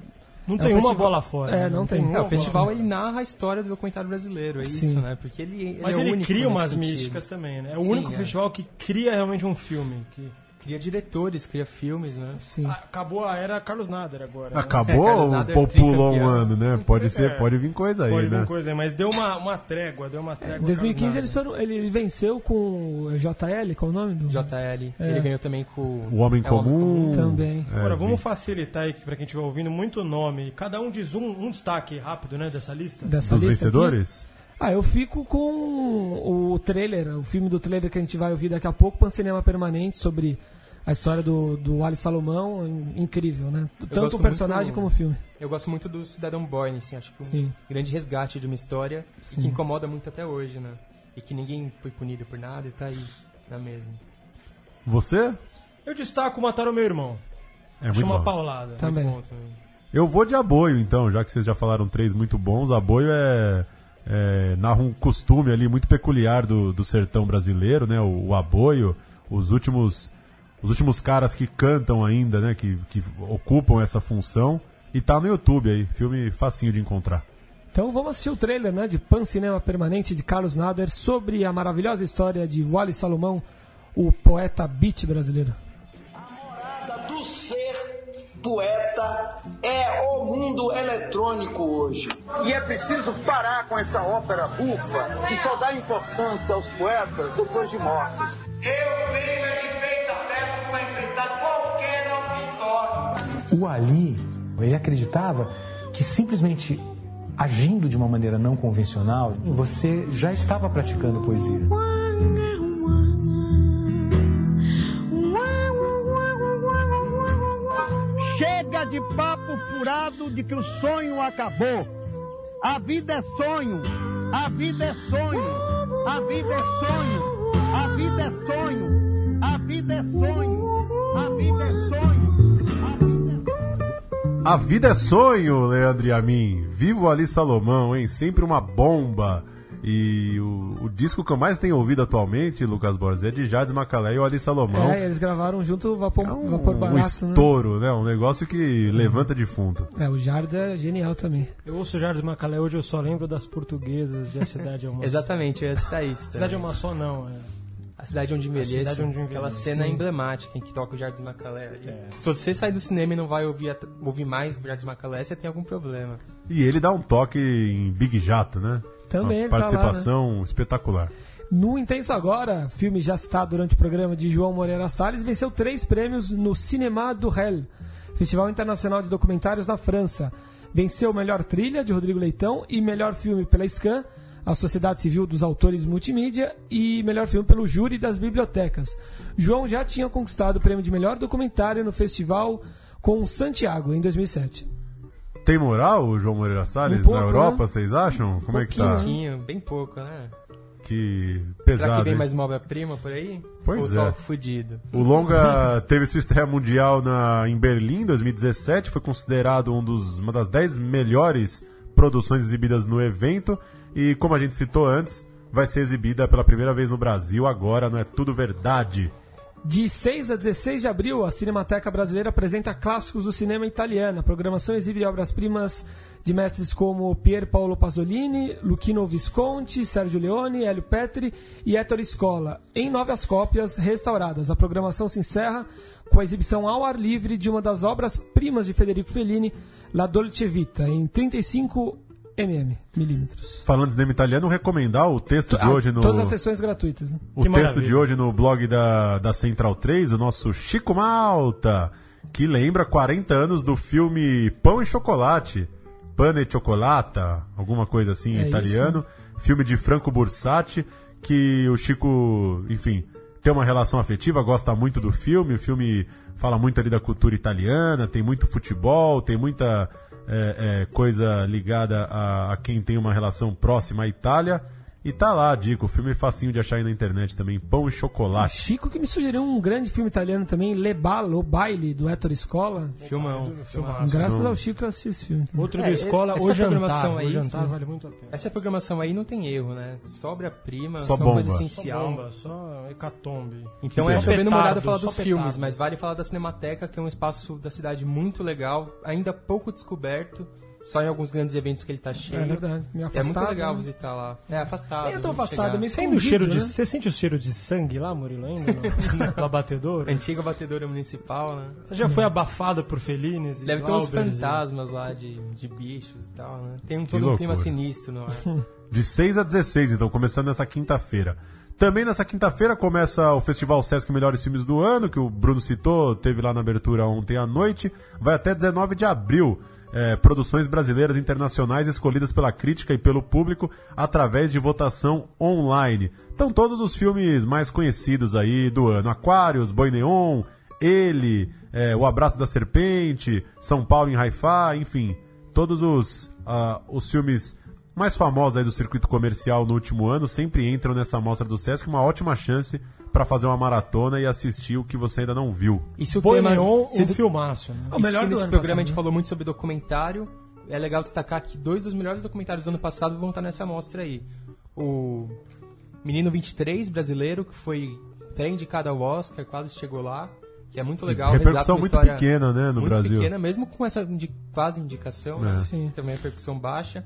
Não é tem um uma festival- bola fora, É, né? não, Não tem. tem É, o festival ele narra a história do documentário brasileiro, é Sim. isso, né? Porque ele, ele Mas é ele cria umas místicas também, né? É o Sim, único é. festival que cria realmente um filme. Que... Cria diretores, cria filmes, né? Sim. Acabou a era Carlos Nader agora. né? Acabou Carlos ou pulou um ano, né? Pode ser, É. pode vir coisa aí, Pode vir né? coisa aí, mas deu uma, uma trégua, deu uma trégua. Em 2015 ele, só- ele ele venceu com o JL, qual é o nome? Do... JL. É. Ele ganhou também com O Homem É, o Homem Comum. Também. É, Agora, vamos facilitar aí pra quem estiver ouvindo muito nome. Cada um diz um, um destaque rápido, né, dessa lista. Dessa Dos lista aqui. Ah, eu fico com o trailer, o filme do trailer que a gente vai ouvir daqui a pouco, Pan Cinema Permanente, sobre a história do, do Ali Salomão, in- incrível, né? Tanto o personagem muito- como o filme. Eu gosto muito do Cidadão Boyne, assim, acho que um Sim. grande resgate de uma história e que incomoda muito até hoje, né? E que ninguém foi punido por nada e tá aí na mesma. Você? Eu destaco Mataram Meu Irmão. É muito Chama bom. paulada. Também. Muito bom também. Eu vou de aboio, então, já que vocês já falaram três muito bons. Aboio é, é narra um costume ali muito peculiar do, do sertão brasileiro, né? O, o aboio, os últimos os últimos caras que cantam ainda, né? Que, que ocupam essa função. E tá no YouTube aí, filme facinho de encontrar. Então vamos assistir o trailer, né, de Pan Cinema Permanente de Carlos Nader sobre a maravilhosa história de Wally Salomão, o poeta beat brasileiro. do ser poeta é o mundo eletrônico hoje. E é preciso parar com essa ópera bufa que só dá importância aos poetas depois de mortos. Eu venho é de peito aberto para enfrentar qualquer auditório. O Ali, ele acreditava que simplesmente agindo de uma maneira não convencional, você já estava praticando poesia. De papo furado de que o sonho acabou. A vida é sonho, a vida é sonho, a vida é sonho, a vida é sonho, a vida é sonho, a vida é sonho. A vida é sonho, Leandro e. Vivo Ali Salomão, hein? Sempre uma bomba. E o, o disco que eu mais tenho ouvido atualmente, Lucas Borges, é de Jades Macalé e o Ali Salomão. É, eles gravaram junto o Vapor, Vapor um Barato, né? estouro, né? Um negócio que levanta defunto. É, o Jardim é genial também. Eu ouço o Jardim Macalé hoje, eu só lembro das portuguesas de A Cidade é uma Exatamente, eu ia citar isso. Cidade é uma só, não. É. A cidade onde envelhece. Cidade Onde Aquela Envelhece. cena Sim. emblemática em que toca o Jardim Macalé. É. Se você sair do cinema e não vai ouvir, ouvir mais o Jardim Macalé, você tem algum problema. E ele dá um toque em Big Jato, né? Também Uma ele tá lá, participação espetacular. No Intenso Agora, filme já citado durante o programa de João Moreira Salles, venceu três prêmios no Cinema do Hell, Festival Internacional de Documentários na França. Venceu Melhor Trilha, de Rodrigo Leitão, e Melhor Filme pela SCAN, a Sociedade Civil dos Autores Multimídia, e Melhor Filme pelo Júri das Bibliotecas. João já tinha conquistado o prêmio de Melhor Documentário no festival com Santiago, em 2007. Tem moral o João Moreira Salles Um pouco, na Europa, né? vocês acham? Como é que tá? Pouquinho, bem pouco, né? Que Será pesado. que vem hein? mais uma obra-prima por aí? Pois Ou é. só fudido? O longa teve sua estreia mundial na, em Berlim em 2017, foi considerado um dos, uma das 10 melhores produções exibidas no evento e, como a gente citou antes, vai ser exibida pela primeira vez no Brasil agora, não é tudo verdade. De 6 a 16 de abril, a Cinemateca Brasileira apresenta clássicos do cinema italiano. A programação exibe obras-primas de mestres como Pier Paolo Pasolini, Luchino Visconti, Sérgio Leone, Hélio Petri e Ettore Scola, em novas cópias restauradas. A programação se encerra com a exibição ao ar livre de uma das obras-primas de Federico Fellini, La Dolce Vita, em 35 mm, milímetros. Falando de cinema italiano, recomendar o texto de Ah, hoje no. Todas as sessões gratuitas. né? O texto de hoje no blog da, da Central 3, o nosso Chico Malta, que lembra 40 anos do filme Pão e Chocolate, Pane e Cioccolata, alguma coisa assim É italiano, filme de Franco Bursati, que o Chico, enfim, tem uma relação afetiva, gosta muito do filme, o filme fala muito ali da cultura italiana, tem muito futebol, tem muita é, é, coisa ligada a, a quem tem uma relação próxima à Itália. E tá lá a dica, o filme é facinho de achar aí na internet também, Pão e Chocolate. Chico que me sugeriu um grande filme italiano também, Le Ballo, o Baile, do Ettore Scola. Filmão. Filmaço. Graças ao Chico eu assisti esse filme. também. Outro É, da escola, essa o jantar. programação aí, o jantar vale muito a pena. Essa programação aí não tem erro, né? Sobra-prima, Só só, uma coisa bomba. essencial. Só bomba, só hecatombe. Então Que é chovendo Só molhado falar dos filmes, mas vale falar da Cinemateca, que é um espaço da cidade muito legal, ainda pouco descoberto, só em alguns grandes eventos que ele tá cheio. É verdade, É muito legal né? visitar lá. É afastado. Nem é tão muito afastado, chegar. meio Sendo o cheiro de, né? Você sente o cheiro de sangue lá, Murilo, ainda? No, no abatedouro? Antiga batedora municipal, né? Você já foi abafado por felines? Deve ter uns fantasmas lá de, de bichos e tal, né? Tem um, todo um clima sinistro no ar. De 6 a 16, então, começando nessa quinta-feira. Também nessa quinta-feira começa o Festival Sesc Melhores Filmes do Ano, que o Bruno citou, teve lá na abertura ontem à noite. Vai até 19 de abril. É, produções brasileiras e internacionais escolhidas pela crítica e pelo público através de votação online. Então, todos os filmes mais conhecidos aí do ano: Aquários, Boi Neon, Ele, é, O Abraço da Serpente, São Paulo em Haifá, enfim, todos os, ah, os filmes mais famosos aí do circuito comercial no último ano sempre entram nessa mostra do Sesc, uma ótima chance para fazer uma maratona e assistir o que você ainda não viu. E se o tema- Neon, se um do- filmaço. Né? É o melhor se do nesse programa passado, a gente né? falou muito sobre documentário. É legal destacar que dois dos melhores documentários do ano passado vão estar nessa mostra aí. O Menino 23, brasileiro, que foi até indicado ao Oscar, quase chegou lá. Que é muito legal. repercussão muito pequena, né, no muito Brasil. pequena, mesmo com essa indi- quase indicação. né? É. Sim. Também a repercussão baixa.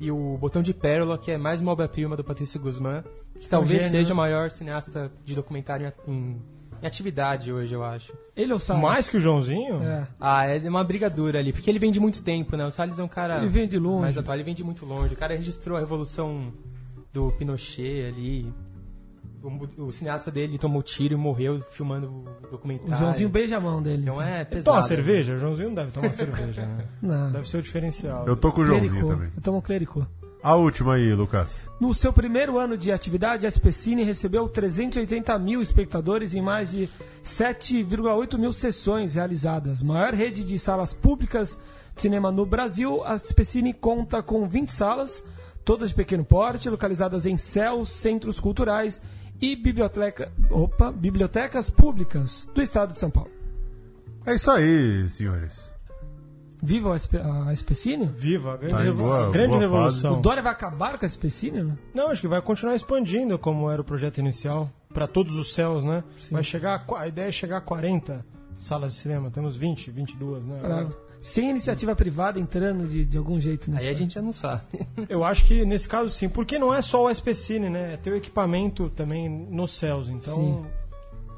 E o Botão de Pérola, que é mais uma obra-prima do Patrício Guzmán, que talvez gênio, seja né? o maior cineasta de documentário em, em- atividade hoje, eu acho. Ele ou o Salles? Mais que o Joãozinho? É. Ah, é uma briga dura ali, porque ele vem de muito tempo, né? O Salles é um cara. Ele vem de longe. Mais atual, ele vem de muito longe. O cara registrou a revolução do Pinochet ali. O, o cineasta dele tomou tiro e morreu filmando o documentário. O Joãozinho beija a mão dele. Então é Ele pesado. toma cerveja? O Joãozinho não deve tomar cerveja, né? Não. Deve ser o diferencial. Eu tô com o Joãozinho também. Eu tomo clericô. A última aí, Lucas. No seu primeiro ano de atividade, a SPCine recebeu 380 mil espectadores em mais de 7,8 mil sessões realizadas. Maior rede de salas públicas de cinema no Brasil, a SPCine conta com 20 salas, todas de pequeno porte, localizadas em céus, centros culturais e biblioteca, opa, bibliotecas públicas do estado de São Paulo. É isso aí, senhores. Viva a, SP, a SPCine? Viva, a grande, Tá em revolução. boa- grande boa revolução. O Dória vai acabar com a? Né? Não, acho que vai continuar expandindo como era o projeto inicial, para todos os céus, né? Vai chegar a, a ideia é chegar a 40 salas de cinema, temos 20, 22, né? Pra- Sem iniciativa privada entrando de, de algum jeito nisso. Aí a gente já não sabe. Eu acho que nesse caso sim, porque não é só o SPCine, né? É ter o equipamento também nos céus, então... Sim.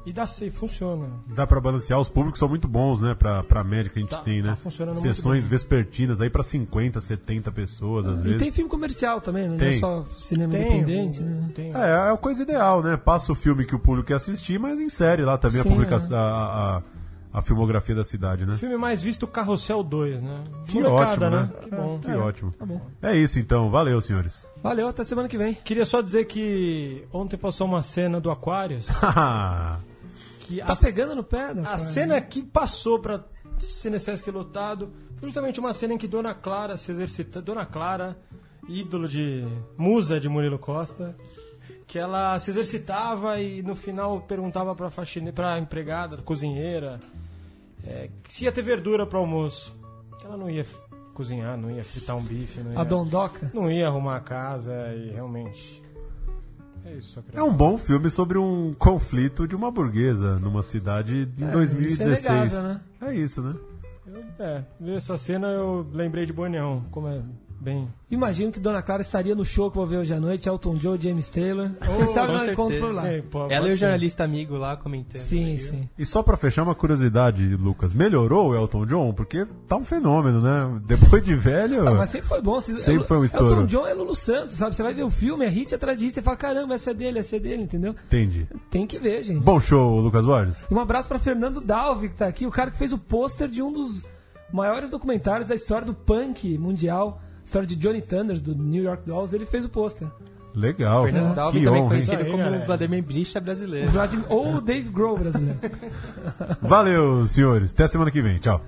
E dá sim, funciona. Dá pra balancear, os públicos são muito bons, né? Pra, pra média que a gente Tá- tem, né? tá funcionando muito Sessões bem. vespertinas aí pra 50, 70 pessoas, às E vezes. tem filme comercial também, né? Não é Tem. só cinema Tem, independente. Né? tem. É, é a coisa ideal, né? Passa o filme que o público quer assistir, mas insere lá também Sim, a publicação, a, a, a filmografia da cidade, né? Filme mais visto, Carrossel 2, né? Que Molecada, ótimo, né? Que bom. Que É, ótimo. Tá bom. É isso então, valeu, senhores. Valeu, até semana que vem. Queria só dizer que ontem passou uma cena do Aquarius que Tá a, pegando no pé? né? a cena que passou pra Cinesesc lotado foi justamente uma cena em que Dona Clara se exercita. Dona Clara, ídolo de. musa de Murilo Costa, que ela se exercitava e no final perguntava pra faxine, pra empregada, cozinheira, é, se ia ter verdura pro almoço. Ela não ia cozinhar, não ia fritar um bife, não ia, A Dondoca? não ia arrumar a casa e realmente. É isso, É um bom filme sobre um conflito de uma burguesa numa cidade em É, 2016. isso é inegável, né? É isso, né? Eu- é, cena eu lembrei de Bonião, como é bem. Imagino que Dona Clara estaria no show que eu vou ver hoje à noite, Elton John, James Taylor. Quem sabe nós encontramos por lá. É, pô, Ela e o jornalista amigo lá comentando. Sim, sim. E só pra fechar uma curiosidade, Lucas, melhorou o Elton John? Porque tá um fenômeno, né? Depois de velho. Ah, mas sempre foi bom. Vocês- Sempre foi um estouro. Elton John é Lulu Santos, sabe? Você vai ver o filme, é hit atrás de hit, você fala, caramba, essa é dele, essa é dele, entendeu? Entendi. Tem que ver, gente. Bom show, Lucas Borges. E um abraço pra Fernando Dalvi, que tá aqui, o cara que fez o pôster de um dos maiores documentários da história do punk mundial, história de Johnny Thunders, do New York Dolls, ele fez o pôster. Legal. Fernando Dalvi que também honra, conhecido aí, como galera. Vladimir Bricha brasileiro. O Vladimir- Ou o Dave Grohl brasileiro. Valeu, senhores. Até semana que vem. Tchau.